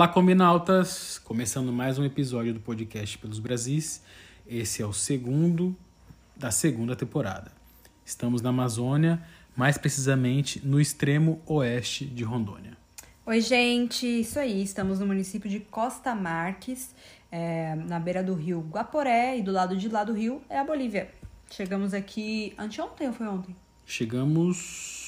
Olá, Combinautas! Começando mais um episódio do podcast Pelos Brasis. Esse é o segundo da segunda temporada. Estamos na Amazônia, mais precisamente no extremo oeste de Rondônia. Oi, gente! Isso aí, estamos no município de Costa Marques, é, na beira do rio Guaporé, e do lado de lá do rio é a Bolívia. Chegamos aqui anteontem ou foi ontem? Chegamos.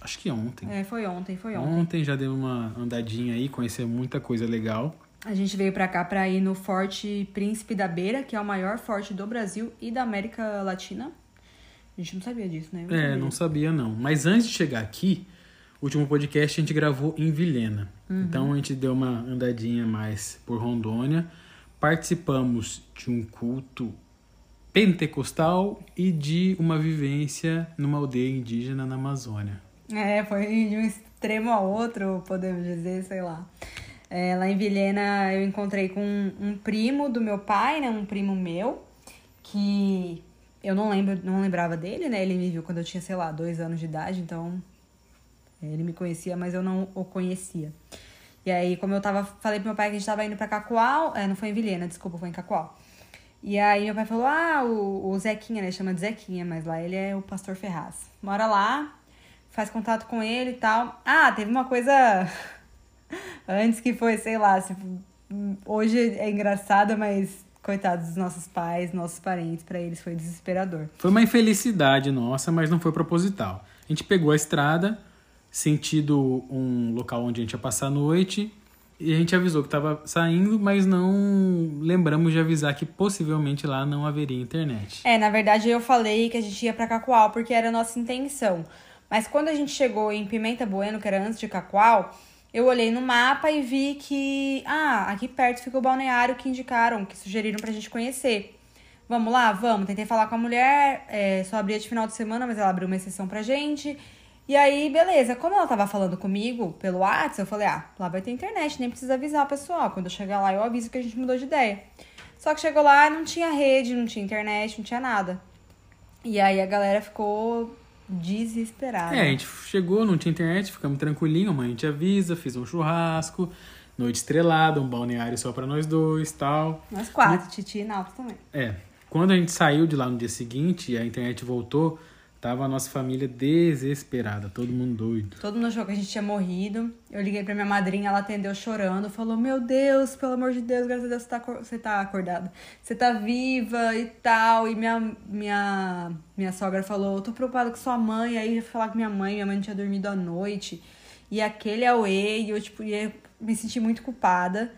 Acho que ontem. É, foi ontem, foi ontem. Ontem já deu uma andadinha aí, conheceu muita coisa legal. A gente veio pra cá pra ir no Forte Príncipe da Beira, que é o maior forte do Brasil e da América Latina. A gente não sabia disso, né? Eu É, sabia. não sabia não. Mas antes de chegar aqui, o último podcast a gente gravou em Vilhena. Então a gente deu uma andadinha mais por Rondônia. Participamos de um culto pentecostal e de uma vivência numa aldeia indígena na Amazônia. É, foi de um extremo ao outro, podemos dizer, sei lá. É, lá em Vilhena eu encontrei com um, um primo do meu pai, né? Um primo meu, que eu não lembro, não lembrava dele, né? Ele me viu quando eu tinha, sei lá, dois anos de idade, então é, ele me conhecia, mas eu não o conhecia. E aí, como eu tava, falei pro meu pai que a gente tava indo pra Cacoal, é, não foi em Vilhena, desculpa, foi em Cacoal. E aí meu pai falou, ah, o, o Zequinha, né? Chama de Zequinha, mas lá ele é o pastor Ferraz. Mora lá, faz contato com ele e tal. Ah, teve uma coisa antes que foi, sei lá, se- hoje é engraçada, mas coitados dos nossos pais, nossos parentes, pra eles foi desesperador. Foi uma infelicidade nossa, mas não foi proposital. A gente pegou a estrada, sentido um local onde a gente ia passar a noite, e a gente avisou que estava saindo, mas não lembramos de avisar que possivelmente lá não haveria internet. É, na verdade eu falei que a gente ia pra Cacoal porque era a nossa intenção. Mas quando a gente chegou em Pimenta Bueno, que era antes de Cacoal, eu olhei no mapa e vi que, ah, aqui perto fica o balneário que indicaram, que sugeriram pra gente conhecer. Vamos lá? Vamos. Tentei falar com a mulher, é, só abria de final de semana, mas ela abriu uma exceção pra gente. E aí, beleza. Como ela tava falando comigo pelo WhatsApp, eu falei, ah, lá vai ter internet, nem precisa avisar o pessoal. Quando eu chegar lá, eu aviso que a gente mudou de ideia. Só que chegou lá, não tinha rede, não tinha internet, não tinha nada. E aí a galera ficou desesperada. É, a gente chegou, não tinha internet, ficamos tranquilinho, amanhã a gente avisa, fiz um churrasco, noite estrelada, um balneário só pra nós dois tal. Nós quatro, Titi e Nalto também. É, quando a gente saiu de lá no dia seguinte e a internet voltou, tava a nossa família desesperada, todo mundo doido. Todo mundo achou que a gente tinha morrido. Eu liguei pra minha madrinha, ela atendeu chorando, falou: Meu Deus, pelo amor de Deus, graças a Deus você tá, você tá acordada. Você tá viva e tal. E minha, minha, minha sogra falou: tô preocupada com sua mãe. Aí eu fui falar com minha mãe, minha mãe não tinha dormido à noite. E aquele auê, e eu, tipo, ia me senti muito culpada.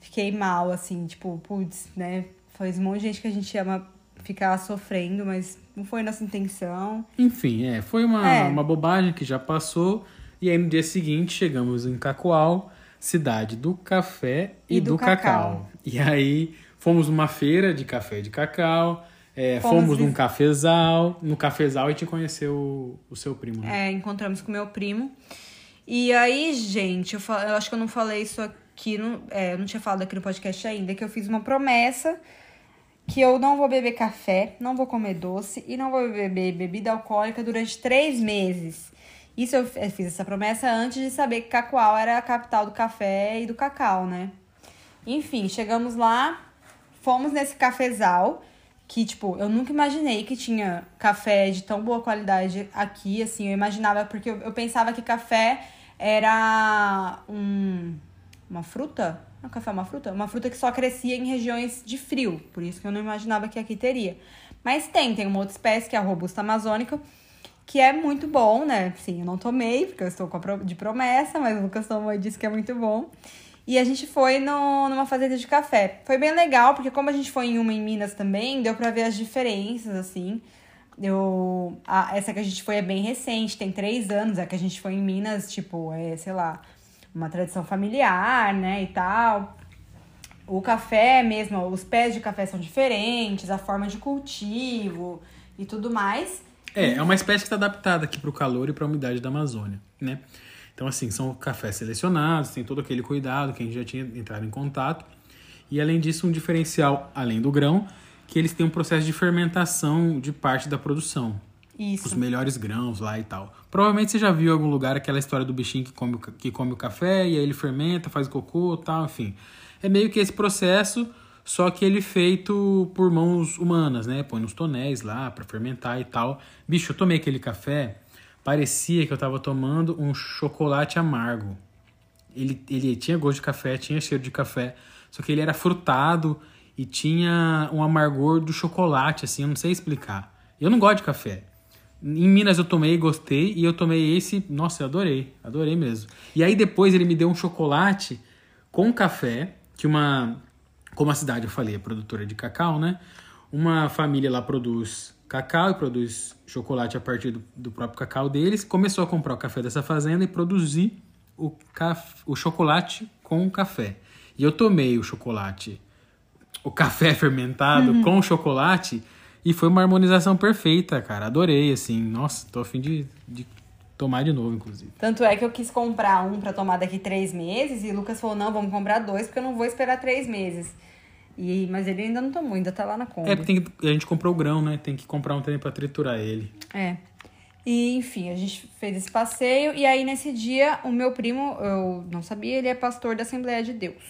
Fiquei mal, assim, tipo, putz, né? Foi um monte de gente que a gente ama ficar sofrendo, mas não foi nossa intenção. Enfim, é, foi uma, É. uma bobagem que já passou. E aí no dia seguinte chegamos em Cacoal, cidade do café e, E do, do cacau. cacau. E aí fomos numa feira de café e de cacau, é, Fomos fomos num cafezal. No cafezal a gente conheceu o, o seu primo, né? É, encontramos com meu primo. E aí, gente, eu, fa- eu acho que eu não falei isso aqui, no, é, eu não tinha falado aqui no podcast ainda, que eu fiz uma promessa que eu não vou beber café, não vou comer doce e não vou beber bebida alcoólica durante três meses. Isso eu eu fiz essa promessa antes de saber que Cacoal era a capital do café e do cacau, né? Enfim, chegamos lá, fomos nesse cafezal, que, tipo, eu nunca imaginei que tinha café de tão boa qualidade aqui, assim, eu imaginava, porque eu, eu pensava que café era um, uma fruta, não, café é uma fruta? Uma fruta que só crescia em regiões de frio, por isso que eu não imaginava que aqui teria. Mas tem, tem uma outra espécie, que é a robusta amazônica, que é muito bom, né? Sim, eu não tomei, porque eu estou de promessa, mas o Lucas tomou e disse que é muito bom. E a gente foi no, numa fazenda de café. Foi bem legal, porque como a gente foi em uma em Minas também, deu pra ver as diferenças, assim. Eu, a- essa que a gente foi é bem recente, tem três anos. A que a gente foi em Minas, tipo, é, sei lá, uma tradição familiar, né, e tal. O café mesmo, os pés de café são diferentes, a forma de cultivo e tudo mais. É, é uma espécie que está adaptada aqui para o calor e para a umidade da Amazônia, né? Então, assim, são cafés selecionados, tem todo aquele cuidado que a gente já tinha entrado em contato. E, além disso, um diferencial, além do grão, que eles têm um processo de fermentação de parte da produção. Isso. Os melhores grãos lá e tal. Provavelmente você já viu em algum lugar aquela história do bichinho que come, que come o café e aí ele fermenta, faz cocô tal, enfim. É meio que esse processo, só que ele feito por mãos humanas, né? Põe nos tonéis lá pra fermentar e tal. Bicho, eu tomei aquele café, parecia que eu tava tomando um chocolate amargo. Ele, ele tinha gosto de café, tinha cheiro de café, só que ele era frutado e tinha um amargor do chocolate, assim, eu não sei explicar. Eu não gosto de café. Em Minas eu tomei e gostei, e eu tomei esse, nossa, eu adorei, adorei mesmo. E aí depois ele me deu um chocolate com café, que uma, como a cidade eu falei, é produtora de cacau, né? Uma família lá produz cacau e produz chocolate a partir do, do próprio cacau deles. Começou a comprar o café dessa fazenda e produzir o, caf, o chocolate com café. E eu tomei o chocolate, o café fermentado com chocolate e foi uma harmonização perfeita, cara. Adorei, assim. Nossa, tô a fim de, de tomar de novo, inclusive. Tanto é que eu quis comprar um pra tomar daqui três meses e o Lucas falou: não, vamos comprar dois porque eu não vou esperar três meses. E, mas ele ainda não tomou, ainda tá lá na compra. É, porque tem que- a gente comprou o grão, né? Tem que comprar um também pra triturar ele. É. E, enfim, a gente fez esse passeio. E aí, nesse dia, o meu primo, eu não sabia, ele é pastor da Assembleia de Deus.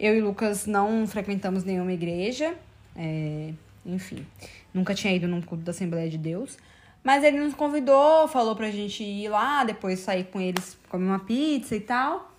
Eu e o Lucas não frequentamos nenhuma igreja. é, enfim, nunca tinha ido num culto da Assembleia de Deus. Mas ele nos convidou, falou pra gente ir lá, depois sair com eles, comer uma pizza e tal.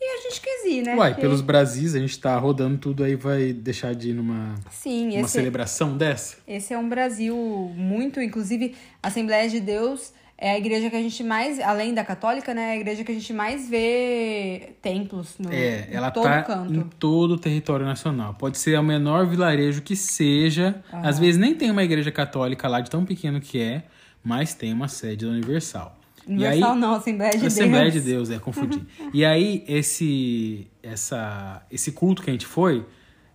E a gente quis ir, né? Uai, Porque- pelos Brasis, a gente tá rodando tudo aí, vai deixar de ir numa Sim, uma esse, celebração dessa? Esse é um Brasil muito, inclusive, a Assembleia de Deus é a igreja que a gente mais, além da católica, né, é a igreja que a gente mais vê templos no É, em ela todo tá canto. em todo o território nacional. Pode ser o menor vilarejo que seja. Ah. Às vezes nem tem uma igreja católica lá de tão pequeno que é, mas tem uma sede da Universal. Universal não, Assembleia de Assembleia Deus. de Deus, é, confundi. e aí, esse, essa, esse culto que a gente foi,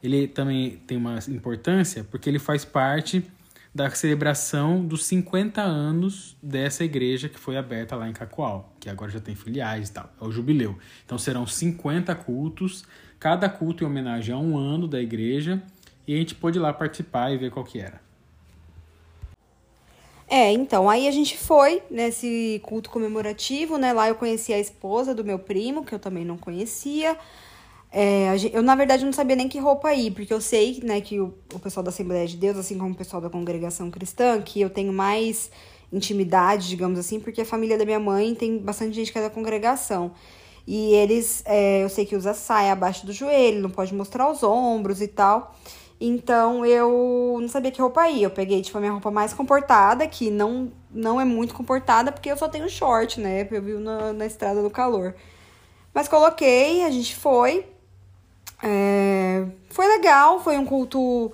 ele também tem uma importância porque ele faz parte da celebração dos 50 anos dessa igreja que foi aberta lá em Cacoal, que agora já tem filiais e tal, é o jubileu. Então serão 50 cultos, cada culto em homenagem a um ano da igreja, e a gente pôde ir lá participar e ver qual que era. É, então, aí a gente foi nesse culto comemorativo, né? Lá eu conheci a esposa do meu primo, que eu também não conhecia. É, eu, na verdade, não sabia nem que roupa ir, porque eu sei, né, que o, o pessoal da Assembleia de Deus, assim como o pessoal da congregação cristã, que eu tenho mais intimidade, digamos assim, porque a família da minha mãe tem bastante gente que é da congregação. E eles, é, eu sei que usa saia abaixo do joelho, não pode mostrar os ombros e tal. Então eu não sabia que roupa ir. Eu peguei, tipo, a minha roupa mais comportada, que não, não é muito comportada, porque eu só tenho short, né? Eu vivo na, na estrada do calor. Mas coloquei, a gente foi. É, foi legal, foi um culto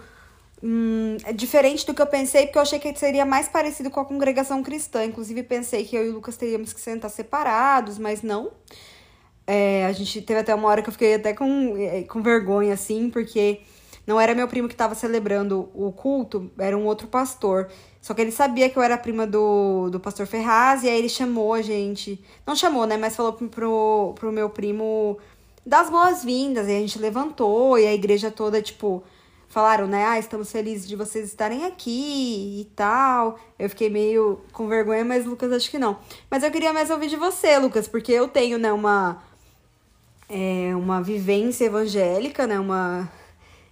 hum, é diferente do que eu pensei, porque eu achei que seria mais parecido com a congregação cristã. Inclusive, pensei que eu e o Lucas teríamos que sentar separados, mas não. É, a gente teve até uma hora que eu fiquei até com, eh, com vergonha, assim, porque não era meu primo que estava celebrando o culto, era um outro pastor. Só que ele sabia que eu era prima do, do pastor Ferraz, e aí ele chamou a gente. Não chamou, né? Mas falou pro, pro meu primo das boas-vindas. E a gente levantou, e a igreja toda, tipo, falaram, né? Ah, estamos felizes de vocês estarem aqui e tal. Eu fiquei meio com vergonha, mas Lucas acho que não. Mas eu queria mais ouvir de você, Lucas, porque eu tenho, né, uma, é, uma vivência evangélica, né? Uma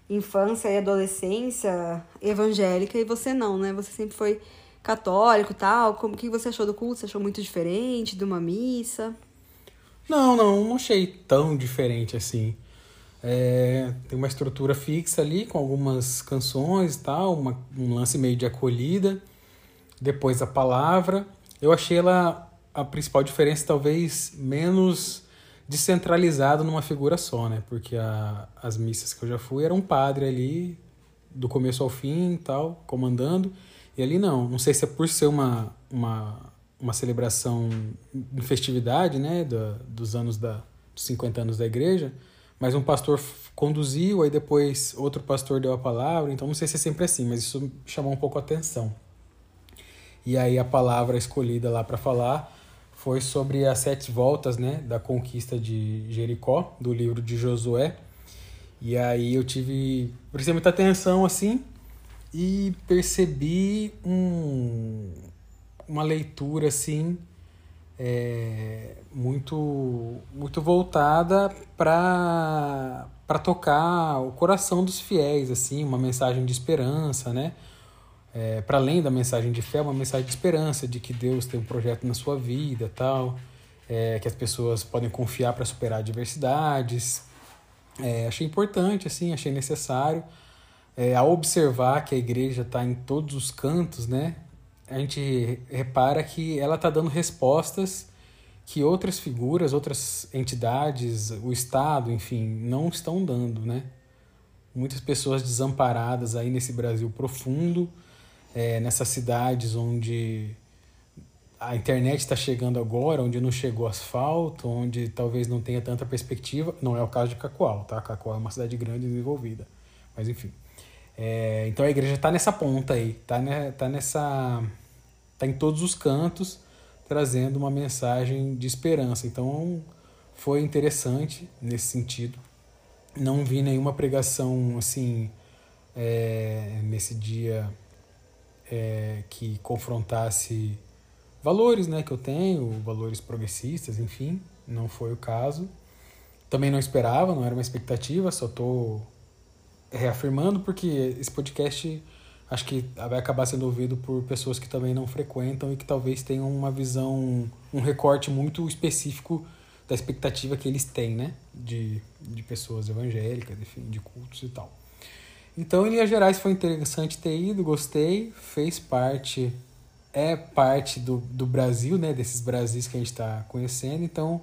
infância e adolescência evangélica, e você não, né? Você sempre foi católico e tal. Como que você achou do culto? Você achou muito diferente de uma missa? Não, não, não achei tão diferente assim. É, tem uma estrutura fixa ali com algumas canções e tal, uma, um lance meio de acolhida. Depois a palavra. Eu achei ela a principal diferença, talvez menos descentralizado numa figura só, né? Porque a, as missas que eu já fui era um padre ali, do começo ao fim e tal, comandando. E ali não. Não sei se é por ser uma, uma, uma celebração em festividade, né? Da, dos anos da, dos 50 anos da igreja. Mas um pastor conduziu, aí depois outro pastor deu a palavra. Então não sei se é sempre assim, mas isso chamou um pouco a atenção. E aí a palavra escolhida lá para falar foi sobre as sete voltas, né, da conquista de Jericó, do livro de Josué. E aí eu tive, prestei muita atenção assim e percebi um uma leitura assim é, muito muito voltada para para tocar o coração dos fiéis assim uma mensagem de esperança né? É, para além da mensagem de fé uma mensagem de esperança de que Deus tem um projeto na sua vida tal é, que as pessoas podem confiar para superar adversidades. É, achei importante assim achei necessário é, ao observar que a igreja está em todos os cantos né a gente repara que ela está dando respostas que outras figuras, outras entidades, o Estado, enfim, não estão dando, né? Muitas pessoas desamparadas aí nesse Brasil profundo, é, nessas cidades onde a internet está chegando agora, onde não chegou asfalto, onde talvez não tenha tanta perspectiva. Não é o caso de Cacoal, tá? Cacoal é uma cidade grande e desenvolvida. Mas enfim. É, então a igreja está nessa ponta aí, está né, tá nessa. está em todos os cantos, trazendo uma mensagem de esperança. Então foi interessante nesse sentido. Não vi nenhuma pregação assim é, nesse dia é, que confrontasse valores né, que eu tenho, valores progressistas, enfim, não foi o caso. Também não esperava, não era uma expectativa, só estou reafirmando, porque esse podcast acho que vai acabar sendo ouvido por pessoas que também não frequentam e que talvez tenham uma visão, um recorte muito específico da expectativa que eles têm, né? De, de pessoas evangélicas, enfim, de cultos e tal. Então, em linhas gerais, foi interessante ter ido, gostei, fez parte, é parte do, do Brasil, né? Desses Brasis que a gente está conhecendo, então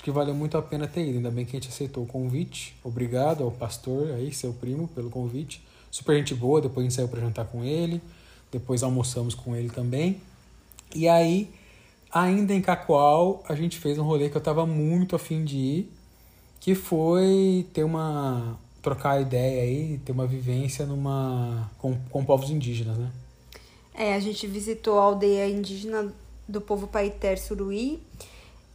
Acho que valeu muito a pena ter ido. Ainda bem que a gente aceitou o convite. Obrigado ao pastor aí, seu primo, pelo convite. Super gente boa. Depois a gente saiu para jantar com ele. Depois almoçamos com ele também. E aí, ainda em Cacoal, a gente fez um rolê que eu tava muito afim de ir. Que foi ter uma. trocar ideia aí, ter uma vivência numa com, com povos indígenas, né? É, a gente visitou a aldeia indígena do povo Paiter Suruí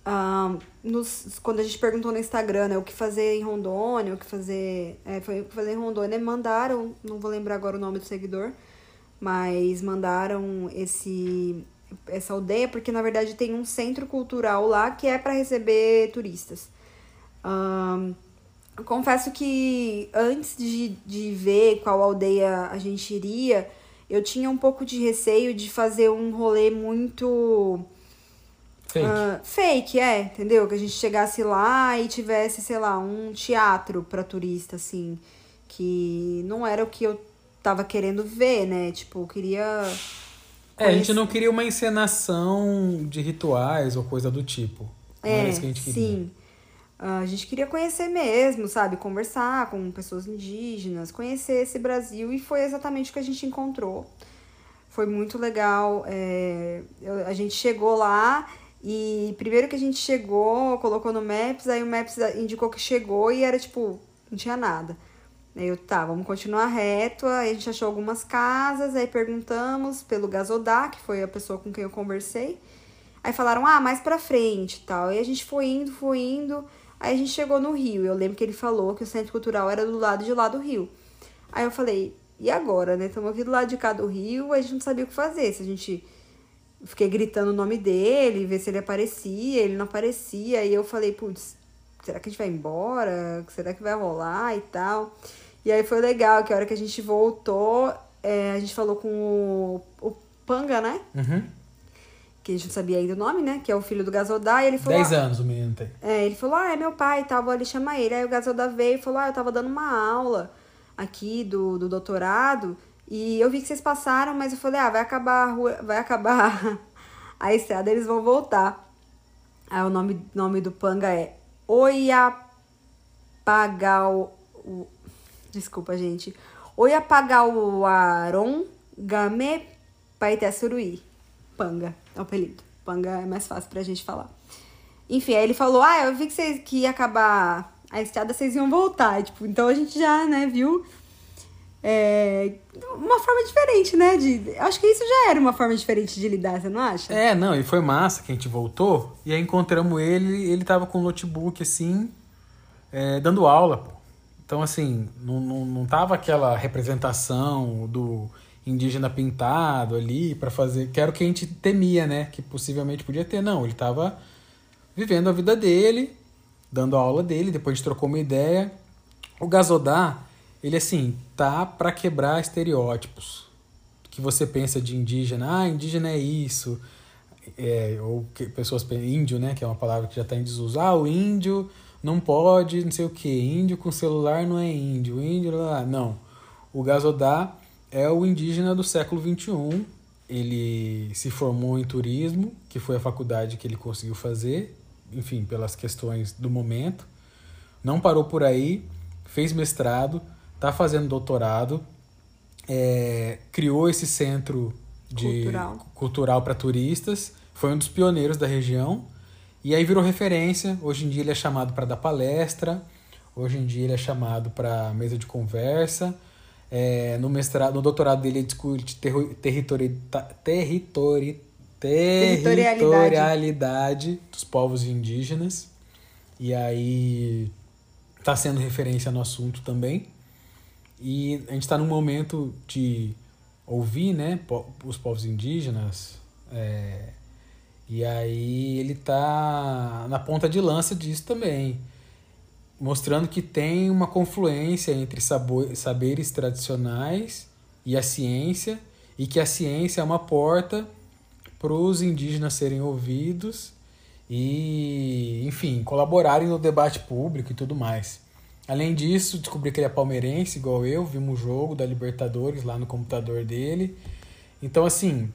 Uh, nos, quando a gente perguntou no Instagram, né, o que fazer em Rondônia, o que fazer. É, foi o que fazer em Rondônia, mandaram, não vou lembrar agora o nome do seguidor, mas mandaram esse essa aldeia, porque na verdade tem um centro cultural lá que é para receber turistas. Um, confesso que antes de, de ver qual aldeia a gente iria, eu tinha um pouco de receio de fazer um rolê muito Fake. Uh, fake, é, entendeu? Que a gente chegasse lá e tivesse, sei lá, um teatro para turista, assim, que não era o que eu tava querendo ver, né? Tipo, eu queria. É, a gente não queria uma encenação de rituais ou coisa do tipo. Não é, era isso que a gente queria. Sim. Uh, a gente queria conhecer mesmo, sabe? Conversar com pessoas indígenas, conhecer esse Brasil e foi exatamente o que a gente encontrou. Foi muito legal. É, eu, a gente chegou lá e primeiro que a gente chegou, colocou no Maps, aí o Maps indicou que chegou e era tipo, não tinha nada. Aí eu, tá, vamos continuar reto. Aí a gente achou algumas casas, aí perguntamos pelo Gasodá, que foi a pessoa com quem eu conversei. Aí falaram, ah, mais pra frente e tal. E a gente foi indo, foi indo. Aí a gente chegou no Rio. Eu lembro que ele falou que o centro cultural era do lado de lá do Rio. Aí eu falei, e agora, né? Estamos aqui do lado de cá do Rio, a gente não sabia o que fazer. Se a gente fiquei gritando o nome dele, ver se ele aparecia, ele não aparecia. E eu falei, putz, será que a gente vai embora? Será que vai rolar e tal? E aí foi legal, que a hora que a gente voltou, é, a gente falou com o, o Panga, né? Uhum. Que a gente não sabia ainda o nome, né? Que é o filho do Gasodá. E ele falou. 10 anos o menino tem. É, ele falou, ah, é meu pai e tal, vou ali chamar ele. Aí o Gasodá veio e falou, ah, eu tava dando uma aula aqui do, do doutorado. E eu vi que vocês passaram, mas eu falei, ah, vai acabar a rua, vai acabar a estrada, eles vão voltar. Aí o nome, nome do panga é Oiapagal. Desculpa, gente. Oiapagauaron Game Paitesuruí. Panga, é o apelido. Panga é mais fácil pra gente falar. Enfim, aí ele falou: Ah, eu vi que, vocês, que ia acabar a estrada, vocês iam voltar. Tipo, então a gente já, né, viu é, uma forma diferente, né? De, acho que isso já era uma forma diferente de lidar, você não acha? É, não, e foi massa que a gente voltou e aí encontramos ele, ele tava com um notebook assim, é, dando aula, pô. Então, assim, não, não, não tava aquela representação do indígena pintado ali para fazer, que era o que a gente temia, né, que possivelmente podia ter. Não, ele estava vivendo a vida dele, dando a aula dele, depois a gente trocou uma ideia. O Gasodá, ele assim, tá para quebrar estereótipos. Que você pensa de indígena, ah, indígena é isso, é, ou que pessoas pensam, índio, né, que é uma palavra que já está em desuso. Ah, o índio não pode, não sei o que, índio com celular não é índio, índio lá, não. O Gasodá é o indígena do século XXI. Ele se formou em turismo, que foi a faculdade que ele conseguiu fazer, enfim, pelas questões do momento. Não parou por aí, fez mestrado, está fazendo doutorado, é, criou esse centro de cultural, cultural para turistas, foi um dos pioneiros da região e aí virou referência. Hoje em dia ele é chamado para dar palestra, hoje em dia ele é chamado para mesa de conversa. É, no mestrado, no doutorado dele ele discute territori, territori, territorialidade. territorialidade dos povos indígenas. E aí está sendo referência no assunto também. E a gente está num momento de ouvir né, os povos indígenas. É, e aí ele está na ponta de lança disso também, mostrando que tem uma confluência entre saberes tradicionais e a ciência, e que a ciência é uma porta para os indígenas serem ouvidos e, enfim, colaborarem no debate público e tudo mais. Além disso, descobri que ele é palmeirense, igual eu, vimos o jogo da Libertadores lá no computador dele. Então, assim,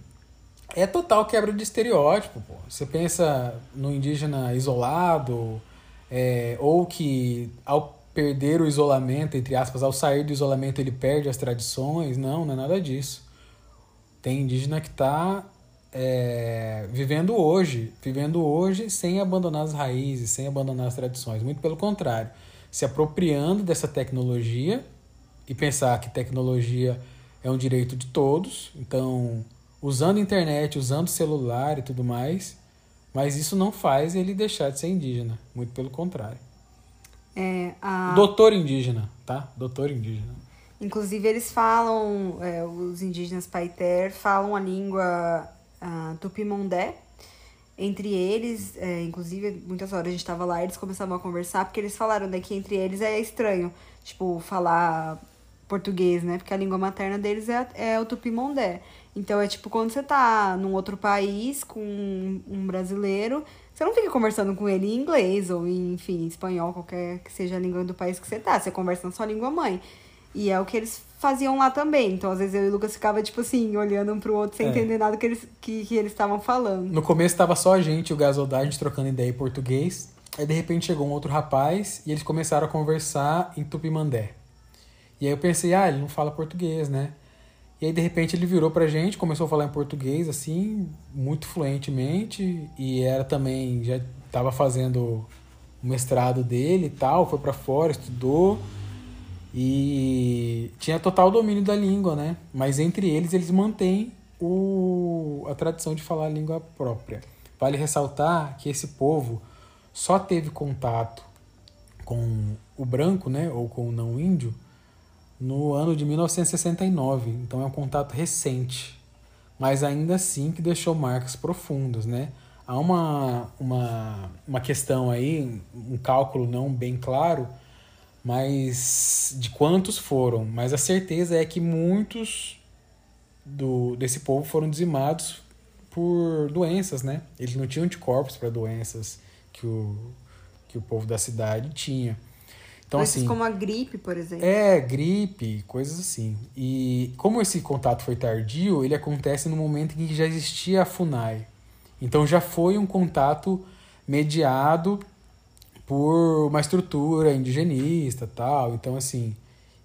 é total quebra de estereótipo. Pô. Você pensa no indígena isolado, é, ou que ao perder o isolamento, entre aspas, ao sair do isolamento ele perde as tradições. Não, não é nada disso. Tem indígena que está é, vivendo hoje, vivendo hoje sem abandonar as raízes, sem abandonar as tradições. Muito pelo contrário se apropriando dessa tecnologia e pensar que tecnologia é um direito de todos, então usando internet, usando celular e tudo mais, mas isso não faz ele deixar de ser indígena, muito pelo contrário. É, a... Doutor indígena, tá? Doutor indígena. Inclusive eles falam, é, os indígenas Paiter falam a língua uh, tupimondé, entre eles, é, inclusive, muitas horas a gente tava lá e eles começavam a conversar, porque eles falaram né, que entre eles é estranho, tipo, falar português, né? Porque a língua materna deles é, é o tupimondé. Então é tipo quando você tá num outro país com um brasileiro, você não fica conversando com ele em inglês ou em, enfim, espanhol, qualquer que seja a língua do país que você tá. Você conversa na sua língua mãe. E é o que eles faziam lá também. Então, às vezes, eu e o Lucas ficava, tipo assim, olhando um pro outro sem é. entender nada que eles que, que eles estavam falando. No começo tava só a gente, o Gasodá, a gente trocando ideia em português. Aí, de repente, chegou um outro rapaz e eles começaram a conversar em tupimandé. E aí eu pensei, ah, ele não fala português, né? E aí, de repente, ele virou pra gente, começou a falar em português, assim, muito fluentemente. E era também, já tava fazendo o mestrado dele e tal, foi para fora, estudou. E tinha total domínio da língua, né? Mas entre eles, eles mantêm o, a tradição de falar a língua própria. Vale ressaltar que esse povo só teve contato com o branco, né, ou com o não índio, no ano de 1969. Então é um contato recente, mas ainda assim que deixou marcas profundas, né? Há uma, uma, uma questão aí, um cálculo não bem claro, mas de quantos foram. Mas a certeza é que muitos do, desse povo foram dizimados por doenças, né? Eles não tinham anticorpos para doenças que o, que o povo da cidade tinha. Então, Coisas assim, como a gripe, por exemplo. É, gripe, coisas assim. E como esse contato foi tardio, ele acontece no momento em que já existia a FUNAI. Então já foi um contato mediado por uma estrutura indigenista tal. Então, assim,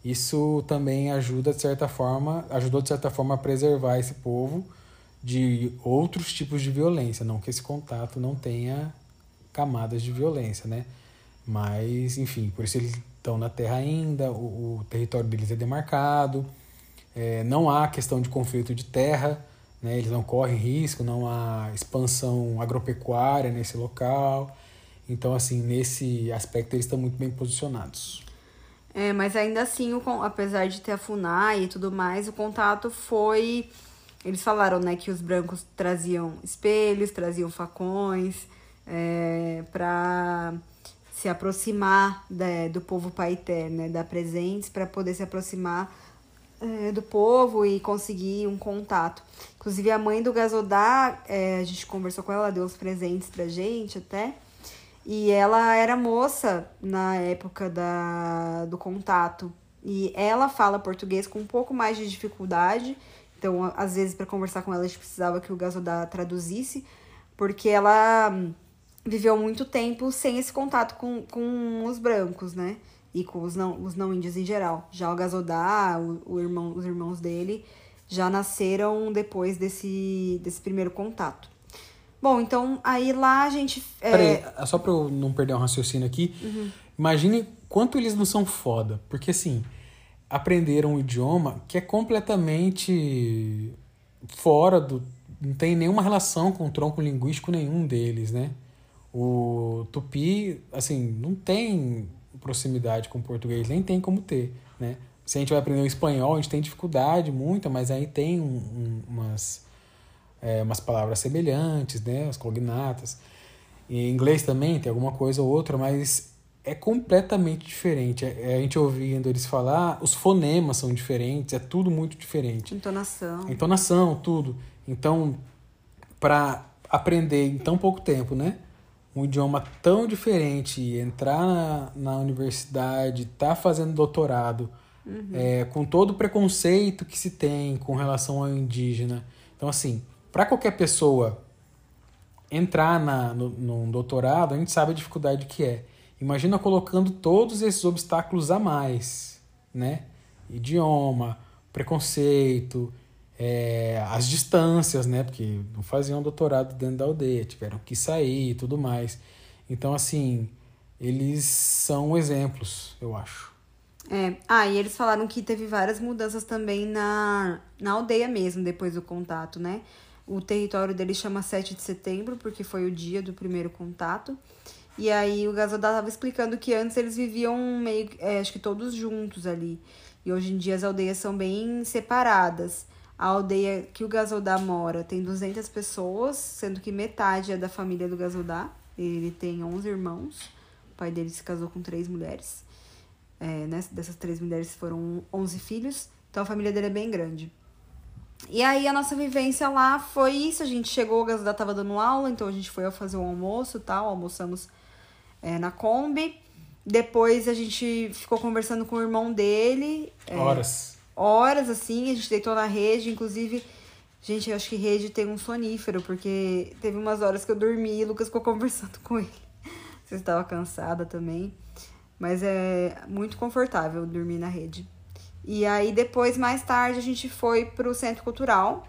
isso também ajuda, de certa forma, ajudou, de certa forma, a preservar esse povo de outros tipos de violência. Não que esse contato não tenha camadas de violência, né? Mas, enfim, por isso eles estão na terra ainda, o, o território deles é demarcado, é, não há questão de conflito de terra, né? eles não correm risco, não há expansão agropecuária nesse local. Então, assim, nesse aspecto eles estão muito bem posicionados. É, mas ainda assim, o, apesar de ter a FUNAI e tudo mais, o contato foi. Eles falaram, né, que os brancos traziam espelhos, traziam facões, é, para se aproximar da, do povo paité, né, dar presentes para poder se aproximar é, do povo e conseguir um contato. Inclusive, a mãe do Gazodá, é, a gente conversou com ela, deu os presentes pra gente até. E ela era moça na época da, do contato. E ela fala português com um pouco mais de dificuldade. Então, às vezes, para conversar com ela, a gente precisava que o Gazodá traduzisse, porque ela viveu muito tempo sem esse contato com, com os brancos, né? E com os não, os não índios em geral. Já o Gazodá, o, o irmão, os irmãos dele, já nasceram depois desse, desse primeiro contato. Bom, então aí lá a gente. É... Peraí, só pra eu não perder um raciocínio aqui. Uhum. Imagine quanto eles não são foda. Porque assim, aprenderam um idioma que é completamente fora do. Não tem nenhuma relação com o tronco linguístico nenhum deles, né? O tupi, assim, não tem proximidade com o português, nem tem como ter, né? Se a gente vai aprender o espanhol, a gente tem dificuldade muita, mas aí tem um, um, umas é, umas palavras semelhantes, né? As cognatas. Em inglês também tem alguma coisa ou outra, mas é completamente diferente. É, é, a gente ouvindo eles falar, os fonemas são diferentes, é tudo muito diferente. Entonação. Entonação, tudo. Então, para aprender em tão pouco tempo, né? Um idioma tão diferente, entrar na, na universidade, estar tá fazendo doutorado, uhum. é, com todo o preconceito que se tem com relação ao indígena. Então, assim, para qualquer pessoa entrar na, no, num doutorado, a gente sabe a dificuldade que é. Imagina colocando todos esses obstáculos a mais, né? Idioma, preconceito, é, as distâncias, né? Porque não faziam doutorado dentro da aldeia, tiveram que sair e tudo mais. Então, assim, eles são exemplos, eu acho. É. Ah, e eles falaram que teve várias mudanças também na, na aldeia mesmo, depois do contato, né? O território dele chama 7 de setembro, porque foi o dia do primeiro contato. E aí o Gasodá estava explicando que antes eles viviam meio, é, acho que todos juntos ali. E hoje em dia as aldeias são bem separadas. A aldeia que o Gasodá mora tem 200 pessoas, sendo que metade é da família do Gasodá. Ele tem 11 irmãos. O pai dele se casou com três mulheres. É, né? Dessas três mulheres foram 11 filhos. Então a família dele é bem grande. E aí a nossa vivência lá foi isso, a gente chegou, o Gasdá tava dando aula, então a gente foi fazer o um almoço tal, almoçamos é, na Kombi. Depois a gente ficou conversando com o irmão dele. É, horas. Horas, assim, a gente deitou na rede, inclusive. Gente, eu acho que rede tem um sonífero, porque teve umas horas que eu dormi e o Lucas ficou conversando com ele. Você estava cansada também. Mas é muito confortável dormir na rede. E aí depois, mais tarde, a gente foi pro Centro Cultural.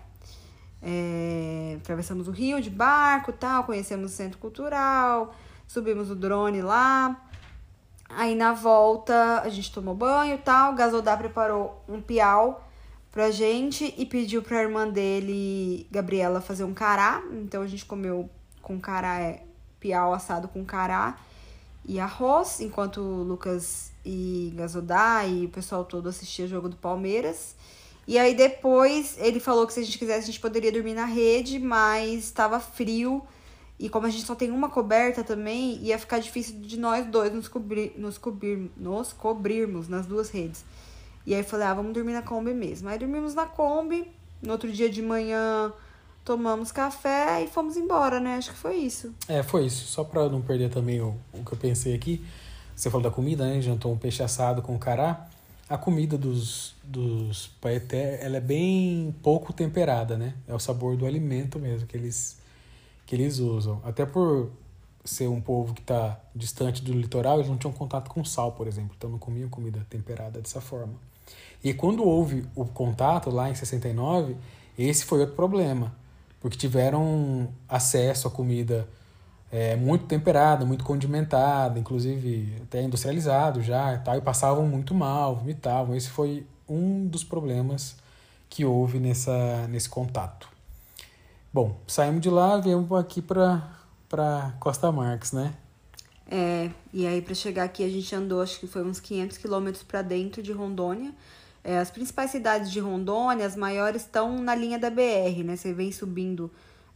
É, atravessamos o rio de barco tal, conhecemos o Centro Cultural, subimos o drone lá. Aí na volta a gente tomou banho tal. O Gasodá preparou um piau pra gente e pediu pra irmã dele, Gabriela, fazer um cará. Então a gente comeu com cará, é piau assado com cará e arroz, enquanto o Lucas e Gazodá e o pessoal todo assistia o jogo do Palmeiras. E aí depois ele falou que se a gente quisesse a gente poderia dormir na rede, mas estava frio. E como a gente só tem uma coberta também, ia ficar difícil de nós dois nos, cobrir, nos, cobrir, nos cobrirmos nas duas redes. E aí eu falei, ah, vamos dormir na Kombi mesmo. Aí dormimos na Kombi. No outro dia de manhã tomamos café e fomos embora, né? Acho que foi isso. É, foi isso. Só para não perder também o, o que eu pensei aqui. Você falou da comida, né? Jantou um peixe assado com cará. A comida dos, dos paeté, ela é bem pouco temperada, né? É o sabor do alimento mesmo que eles, que eles usam. Até por ser um povo que está distante do litoral, eles não tinham contato com sal, por exemplo. Então não comiam comida temperada dessa forma. E quando houve o contato lá em 69, esse foi outro problema. Porque tiveram acesso à comida é, muito temperada, muito condimentada, inclusive até industrializado já e tal, e passavam muito mal, vomitavam. Esse foi um dos problemas que houve nessa, nesse contato. Bom, saímos de lá, viemos aqui para Costa Marques, né? É, e aí para chegar aqui a gente andou, acho que foi uns 500 quilômetros para dentro de Rondônia. É, as principais cidades de Rondônia, as maiores, estão na linha da BR, né? Você vem subindo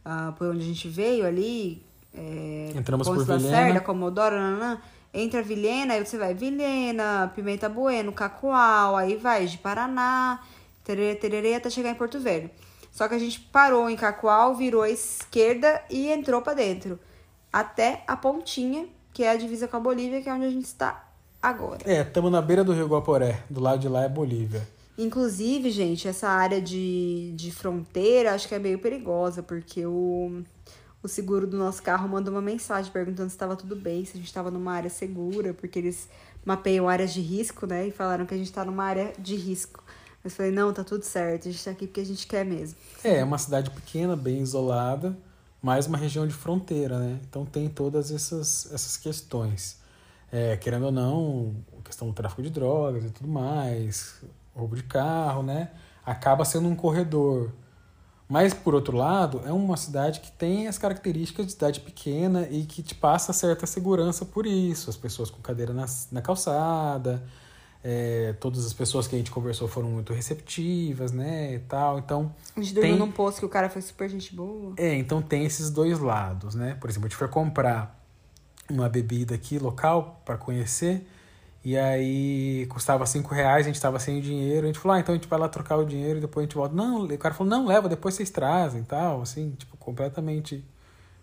uh, por onde a gente veio ali. É, Entramos por Vilhena. Comodoro, nanã, entra Vilhena, aí você vai Vilhena, Pimenta Bueno, Cacoal, aí vai de Paraná, tererê, tererê, até chegar em Porto Velho. Só que a gente parou em Cacoal, virou à esquerda e entrou para dentro. Até a pontinha, que é a divisa com a Bolívia, que é onde a gente está agora. É, estamos na beira do Rio Guaporé. Do lado de lá é Bolívia. Inclusive, gente, essa área de, de fronteira acho que é meio perigosa, porque o, o seguro do nosso carro mandou uma mensagem perguntando se estava tudo bem, se a gente estava numa área segura, porque eles mapeiam áreas de risco, né? E falaram que a gente está numa área de risco. Mas falei, não, tá tudo certo, a gente tá aqui porque a gente quer mesmo. É, é uma cidade pequena, bem isolada, mas uma região de fronteira, né? Então tem todas essas, essas questões. É, querendo ou não, questão do tráfico de drogas e tudo mais, roubo de carro, né? Acaba sendo um corredor. Mas, por outro lado, é uma cidade que tem as características de cidade pequena e que te passa certa segurança por isso. As pessoas com cadeira na, na calçada, é, todas as pessoas que a gente conversou foram muito receptivas, né, e tal. Então, a gente dormiu num posto que o cara foi super gente boa. É, então tem esses dois lados, né? Por exemplo, a gente foi comprar uma bebida aqui local para conhecer e aí custava cinco reais, a gente estava sem dinheiro, a gente falou, ah, então a gente vai lá trocar o dinheiro e depois a gente volta. Não, o cara falou, não, leva, depois vocês trazem, tal, assim, tipo, completamente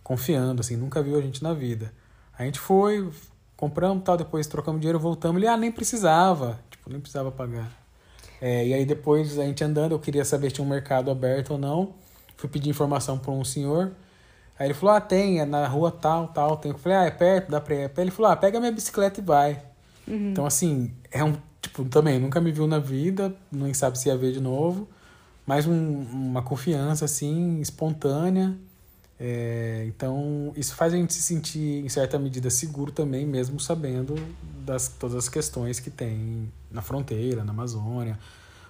confiando, assim, nunca viu a gente na vida. A gente foi, compramos tal, depois trocamos dinheiro, voltamos, ele, ah, nem precisava, tipo, nem precisava pagar. É, e aí depois a gente andando, eu queria saber se tinha um mercado aberto ou não, fui pedir informação para um senhor, aí ele falou, ah, tem, é na rua tal, tal, tem. Eu falei, ah, é perto, dá pra ir. Ele falou, ah, pega minha bicicleta e vai. Uhum. Então, assim, é um, tipo, também, nunca me viu na vida, nem sabe se ia ver de novo, mas um, uma confiança, assim, espontânea, é, então, isso faz a gente se sentir, em certa medida, seguro também, mesmo sabendo das todas as questões que tem na fronteira, na Amazônia,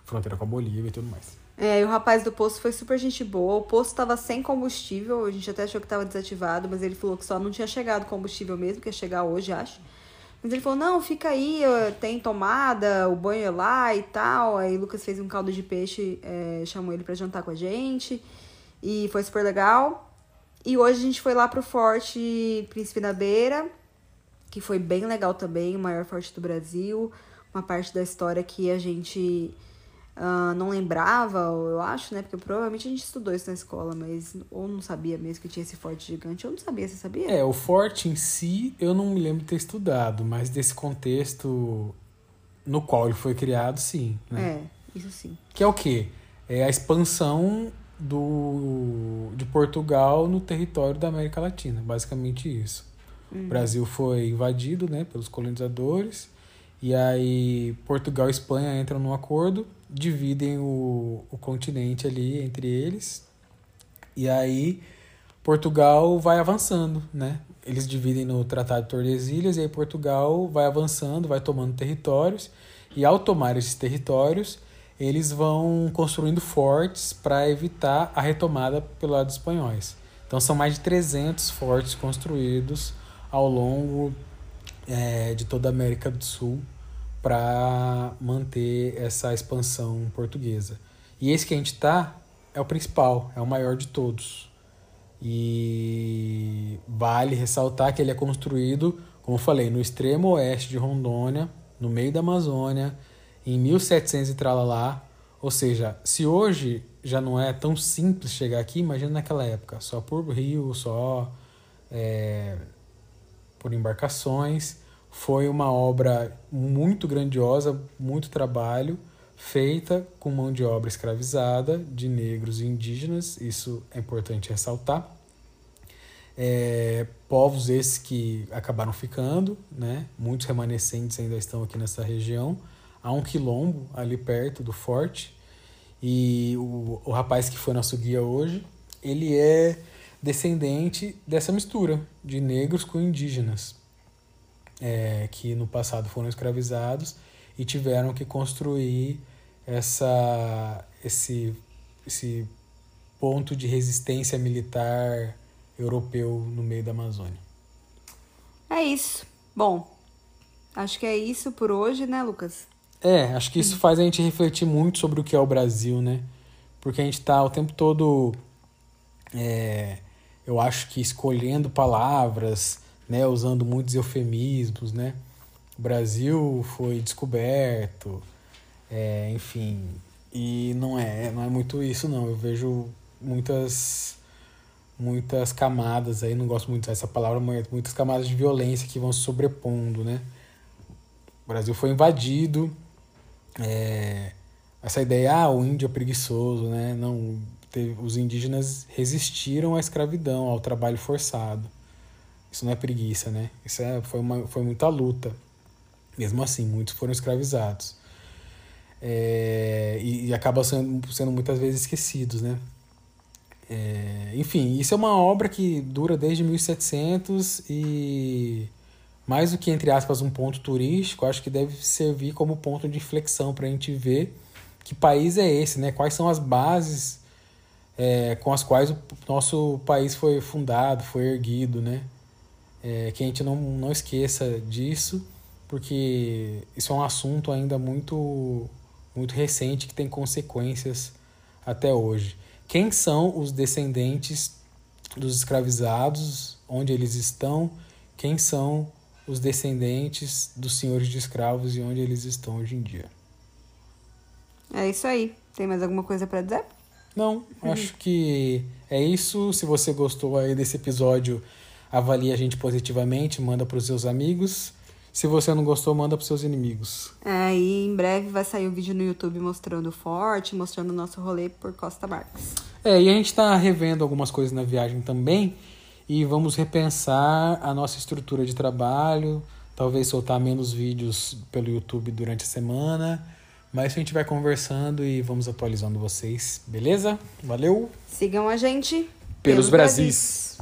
fronteira com a Bolívia e tudo mais. É, e o rapaz do posto foi super gente boa. O posto estava sem combustível, a gente até achou que estava desativado, mas ele falou que só não tinha chegado combustível mesmo, que ia chegar hoje, acho. Mas ele falou: não, fica aí, tem tomada, o banho é lá e tal. Aí Lucas fez um caldo de peixe, é, chamou ele para jantar com a gente. E foi super legal. E hoje a gente foi lá pro Forte Príncipe da Beira, que foi bem legal também, o maior forte do Brasil. Uma parte da história que a gente uh, não lembrava, eu acho, né? Porque provavelmente a gente estudou isso na escola, mas ou não sabia mesmo que tinha esse forte gigante, ou não sabia, você sabia? É, o forte em si eu não me lembro de ter estudado, mas desse contexto no qual ele foi criado, sim. Né? É, isso sim. Que é o quê? É a expansão do, de Portugal no território da América Latina, basicamente isso. Uhum. O Brasil foi invadido né, pelos colonizadores, e aí Portugal e Espanha entram num acordo, dividem o, o continente ali entre eles, e aí Portugal vai avançando, né? Eles dividem no Tratado de Tordesilhas, e aí Portugal vai avançando, vai tomando territórios, e ao tomar esses territórios, eles vão construindo fortes para evitar a retomada pelo lado dos espanhóis. Então são mais de 300 fortes construídos ao longo é, de toda a América do Sul para manter essa expansão portuguesa. E esse que a gente está é o principal, é o maior de todos. E vale ressaltar que ele é construído, como eu falei, no extremo oeste de Rondônia, no meio da Amazônia, em 1700 e tralalá. Ou seja, se hoje já não é tão simples chegar aqui, imagina naquela época, só por rio, só é, por embarcações. Foi uma obra muito grandiosa, muito trabalho, feita com mão de obra escravizada de negros e indígenas, isso é importante ressaltar. É, povos esses que acabaram ficando, né? muitos remanescentes ainda estão aqui nessa região há um quilombo ali perto do forte. E o, o rapaz que foi nosso guia hoje, ele é descendente dessa mistura de negros com indígenas, é, que no passado foram escravizados e tiveram que construir essa, esse, esse ponto de resistência militar europeu no meio da Amazônia. É isso. Bom, acho que é isso por hoje, né, Lucas? É, acho que isso faz a gente refletir muito sobre o que é o Brasil, né? Porque a gente tá o tempo todo, é, eu acho que escolhendo palavras, né, usando muitos eufemismos, né? O Brasil foi descoberto, é, enfim, e não é, não é muito isso não. Eu vejo muitas muitas camadas aí, não gosto muito dessa palavra, mas muitas camadas de violência que vão se sobrepondo, né? O Brasil foi invadido, é, essa ideia, ah, o índio é preguiçoso, né? Não, teve, os indígenas resistiram à escravidão, ao trabalho forçado. Isso não é preguiça, né? Isso é, foi, uma, foi muita luta. Mesmo assim, muitos foram escravizados. É, e, e acabam sendo, sendo muitas vezes esquecidos, né? É, enfim, isso é uma obra que dura desde 1700 e mais do que, entre aspas, um ponto turístico, acho que deve servir como ponto de inflexão para a gente ver que país é esse, né? Quais são as bases é, com as quais o nosso país foi fundado, foi erguido, né? É, que a gente não, não esqueça disso, porque isso é um assunto ainda muito, muito recente que tem consequências até hoje. Quem são os descendentes dos escravizados? Onde eles estão? Quem são os descendentes dos senhores de escravos e onde eles estão hoje em dia. É isso aí. Tem mais alguma coisa para dizer? Não, uhum. acho que é isso. Se você gostou aí desse episódio, avalie a gente positivamente, manda para os seus amigos. Se você não gostou, manda para seus inimigos. É, e em breve vai sair o um vídeo no YouTube mostrando o forte, mostrando o nosso rolê por Costa Marques. É, e a gente está revendo algumas coisas na viagem também e vamos repensar a nossa estrutura de trabalho, talvez soltar menos vídeos pelo YouTube durante a semana. Mas a gente vai conversando e vamos atualizando vocês, beleza? Valeu! Sigam a gente pelos, pelos Brasis. Brasis.